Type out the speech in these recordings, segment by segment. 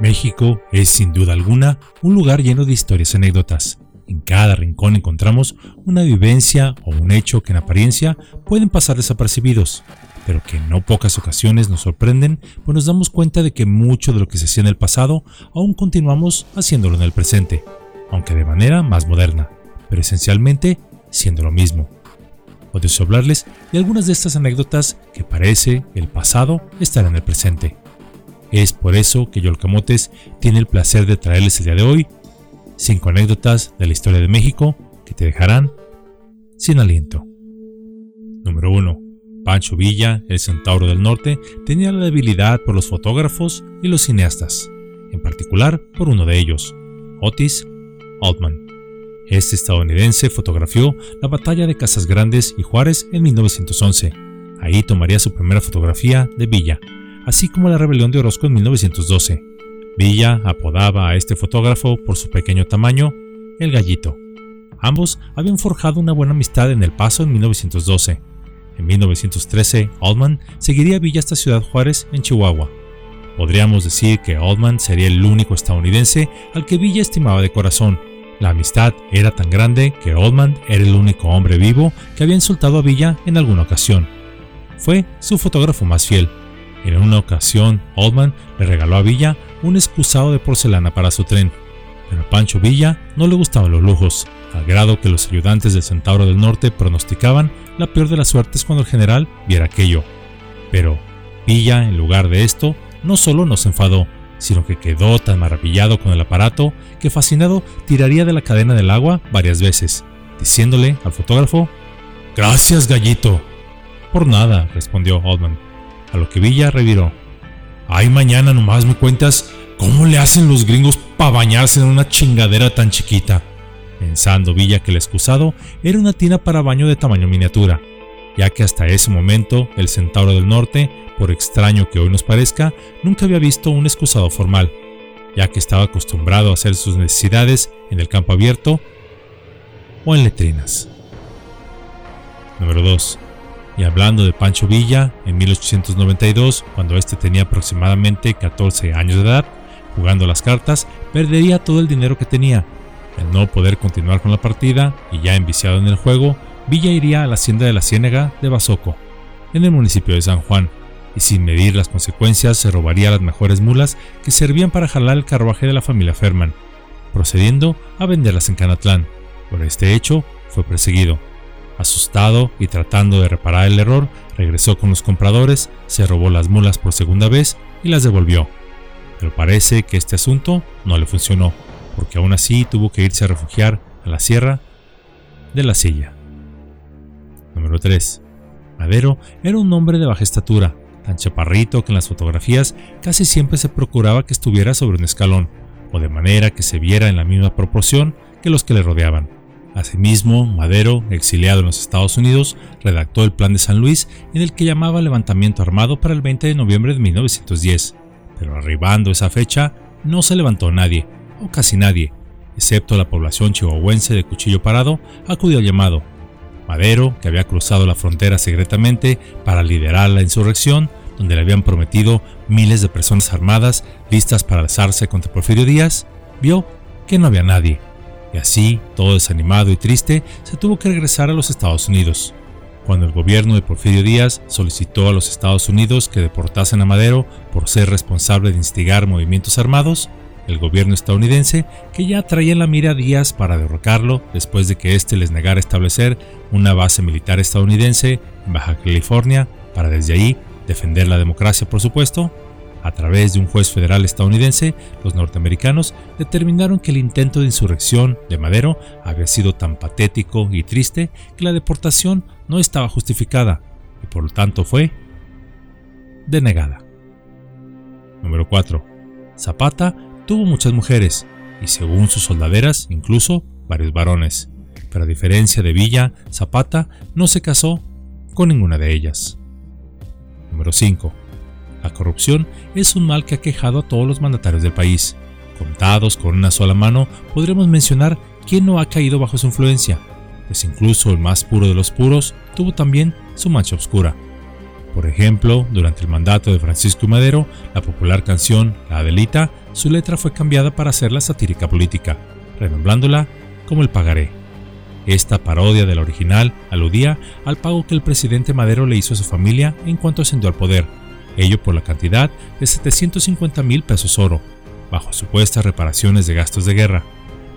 México es sin duda alguna un lugar lleno de historias y anécdotas. En cada rincón encontramos una vivencia o un hecho que en apariencia pueden pasar desapercibidos, pero que en no pocas ocasiones nos sorprenden, pues nos damos cuenta de que mucho de lo que se hacía en el pasado aún continuamos haciéndolo en el presente, aunque de manera más moderna, pero esencialmente siendo lo mismo. Puedo hablarles de algunas de estas anécdotas que parece el pasado estar en el presente. Es por eso que Yolcamotes tiene el placer de traerles el día de hoy 5 anécdotas de la historia de México que te dejarán sin aliento. Número 1. Pancho Villa, el centauro del norte, tenía la debilidad por los fotógrafos y los cineastas, en particular por uno de ellos, Otis Altman. Este estadounidense fotografió la batalla de Casas Grandes y Juárez en 1911. Ahí tomaría su primera fotografía de Villa, así como la rebelión de Orozco en 1912. Villa apodaba a este fotógrafo por su pequeño tamaño, el gallito. Ambos habían forjado una buena amistad en El Paso en 1912. En 1913, Altman seguiría a Villa hasta Ciudad Juárez, en Chihuahua. Podríamos decir que Altman sería el único estadounidense al que Villa estimaba de corazón. La amistad era tan grande que Altman era el único hombre vivo que había insultado a Villa en alguna ocasión. Fue su fotógrafo más fiel, en una ocasión, Oldman le regaló a Villa un excusado de porcelana para su tren, pero a Pancho Villa no le gustaban los lujos, al grado que los ayudantes del Centauro del Norte pronosticaban la peor de las suertes cuando el general viera aquello. Pero Villa, en lugar de esto, no solo no se enfadó, sino que quedó tan maravillado con el aparato que fascinado tiraría de la cadena del agua varias veces, diciéndole al fotógrafo, Gracias, gallito. Por nada, respondió Oldman a lo que Villa reviró. Ay, mañana nomás me cuentas cómo le hacen los gringos para bañarse en una chingadera tan chiquita. Pensando Villa que el excusado era una tina para baño de tamaño miniatura, ya que hasta ese momento el Centauro del Norte, por extraño que hoy nos parezca, nunca había visto un excusado formal, ya que estaba acostumbrado a hacer sus necesidades en el campo abierto o en letrinas. Número 2. Y hablando de Pancho Villa, en 1892, cuando éste tenía aproximadamente 14 años de edad, jugando las cartas, perdería todo el dinero que tenía. Al no poder continuar con la partida y ya enviciado en el juego, Villa iría a la hacienda de la Ciénega de Basoco, en el municipio de San Juan, y sin medir las consecuencias se robaría las mejores mulas que servían para jalar el carruaje de la familia Ferman, procediendo a venderlas en Canatlán. Por este hecho, fue perseguido Asustado y tratando de reparar el error, regresó con los compradores, se robó las mulas por segunda vez y las devolvió. Pero parece que este asunto no le funcionó, porque aún así tuvo que irse a refugiar a la sierra de la silla. Número 3. Madero era un hombre de baja estatura, tan chaparrito que en las fotografías casi siempre se procuraba que estuviera sobre un escalón, o de manera que se viera en la misma proporción que los que le rodeaban. Asimismo, Madero, exiliado en los Estados Unidos, redactó el Plan de San Luis en el que llamaba levantamiento armado para el 20 de noviembre de 1910. Pero arribando esa fecha, no se levantó nadie, o casi nadie, excepto la población chihuahuense de Cuchillo Parado, acudió al llamado. Madero, que había cruzado la frontera secretamente para liderar la insurrección, donde le habían prometido miles de personas armadas listas para alzarse contra Porfirio Díaz, vio que no había nadie y así, todo desanimado y triste, se tuvo que regresar a los Estados Unidos. Cuando el gobierno de Porfirio Díaz solicitó a los Estados Unidos que deportasen a Madero por ser responsable de instigar movimientos armados, el gobierno estadounidense, que ya traía en la mira a Díaz para derrocarlo después de que éste les negara establecer una base militar estadounidense en Baja California para desde ahí defender la democracia, por supuesto, a través de un juez federal estadounidense, los norteamericanos determinaron que el intento de insurrección de Madero había sido tan patético y triste que la deportación no estaba justificada y por lo tanto fue denegada. Número 4. Zapata tuvo muchas mujeres y según sus soldaderas incluso varios varones, pero a diferencia de Villa, Zapata no se casó con ninguna de ellas. Número 5. La corrupción es un mal que ha quejado a todos los mandatarios del país. Contados con una sola mano, podremos mencionar quién no ha caído bajo su influencia, pues incluso el más puro de los puros tuvo también su mancha oscura. Por ejemplo, durante el mandato de Francisco Madero, la popular canción La Adelita su letra fue cambiada para hacerla satírica política, renombrándola como el pagaré. Esta parodia de la original aludía al pago que el presidente Madero le hizo a su familia en cuanto ascendió al poder, ello por la cantidad de 750 mil pesos oro, bajo supuestas reparaciones de gastos de guerra,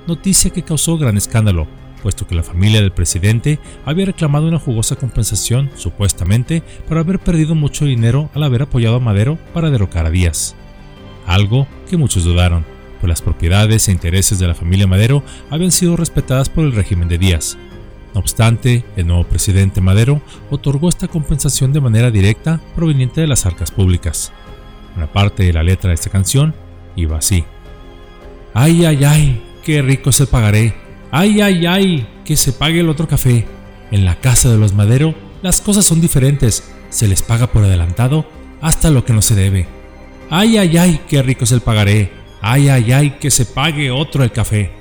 noticia que causó gran escándalo, puesto que la familia del presidente había reclamado una jugosa compensación, supuestamente, por haber perdido mucho dinero al haber apoyado a Madero para derrocar a Díaz. Algo que muchos dudaron, pues las propiedades e intereses de la familia Madero habían sido respetadas por el régimen de Díaz. No obstante, el nuevo presidente Madero otorgó esta compensación de manera directa proveniente de las arcas públicas. Una parte de la letra de esta canción iba así. ¡Ay, ay, ay! ¡Qué rico se pagaré! ¡Ay, ay, ay! Que se pague el otro café. En la casa de los Madero las cosas son diferentes. Se les paga por adelantado hasta lo que no se debe. ¡Ay, ay, ay! ¡Qué rico es el pagaré! ¡Ay, ay, ay! Que se pague otro el café.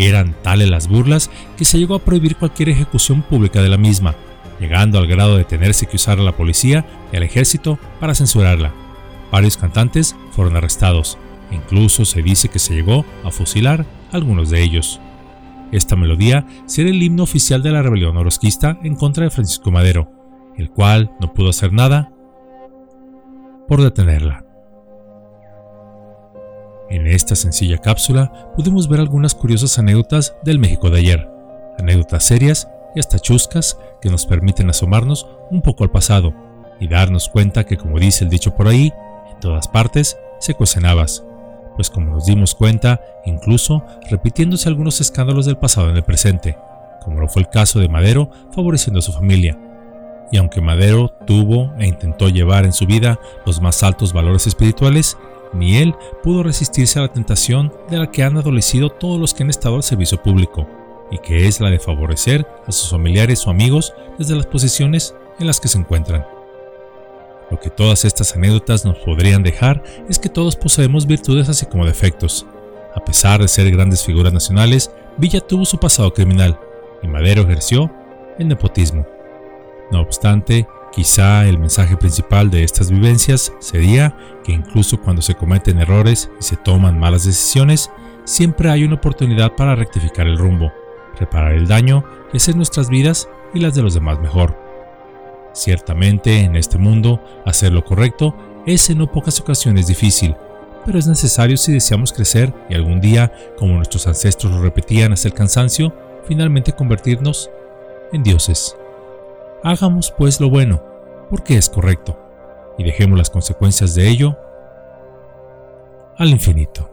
Eran tales las burlas que se llegó a prohibir cualquier ejecución pública de la misma, llegando al grado de tenerse que usar a la policía y al ejército para censurarla. Varios cantantes fueron arrestados, incluso se dice que se llegó a fusilar a algunos de ellos. Esta melodía será el himno oficial de la rebelión orosquista en contra de Francisco Madero, el cual no pudo hacer nada por detenerla. En esta sencilla cápsula pudimos ver algunas curiosas anécdotas del México de ayer, anécdotas serias y hasta chuscas que nos permiten asomarnos un poco al pasado y darnos cuenta que como dice el dicho por ahí, en todas partes se cuecen habas, pues como nos dimos cuenta, incluso repitiéndose algunos escándalos del pasado en el presente, como lo fue el caso de Madero favoreciendo a su familia. Y aunque Madero tuvo e intentó llevar en su vida los más altos valores espirituales, ni él pudo resistirse a la tentación de la que han adolecido todos los que han estado al servicio público, y que es la de favorecer a sus familiares o amigos desde las posiciones en las que se encuentran. Lo que todas estas anécdotas nos podrían dejar es que todos poseemos virtudes así como defectos. A pesar de ser grandes figuras nacionales, Villa tuvo su pasado criminal y Madero ejerció el nepotismo. No obstante, quizá el mensaje principal de estas vivencias sería que incluso cuando se cometen errores y se toman malas decisiones, siempre hay una oportunidad para rectificar el rumbo, reparar el daño y hacer nuestras vidas y las de los demás mejor. Ciertamente, en este mundo, hacer lo correcto es en no pocas ocasiones difícil, pero es necesario si deseamos crecer y algún día, como nuestros ancestros lo repetían hasta el cansancio, finalmente convertirnos en dioses. Hagamos pues lo bueno, porque es correcto, y dejemos las consecuencias de ello al infinito.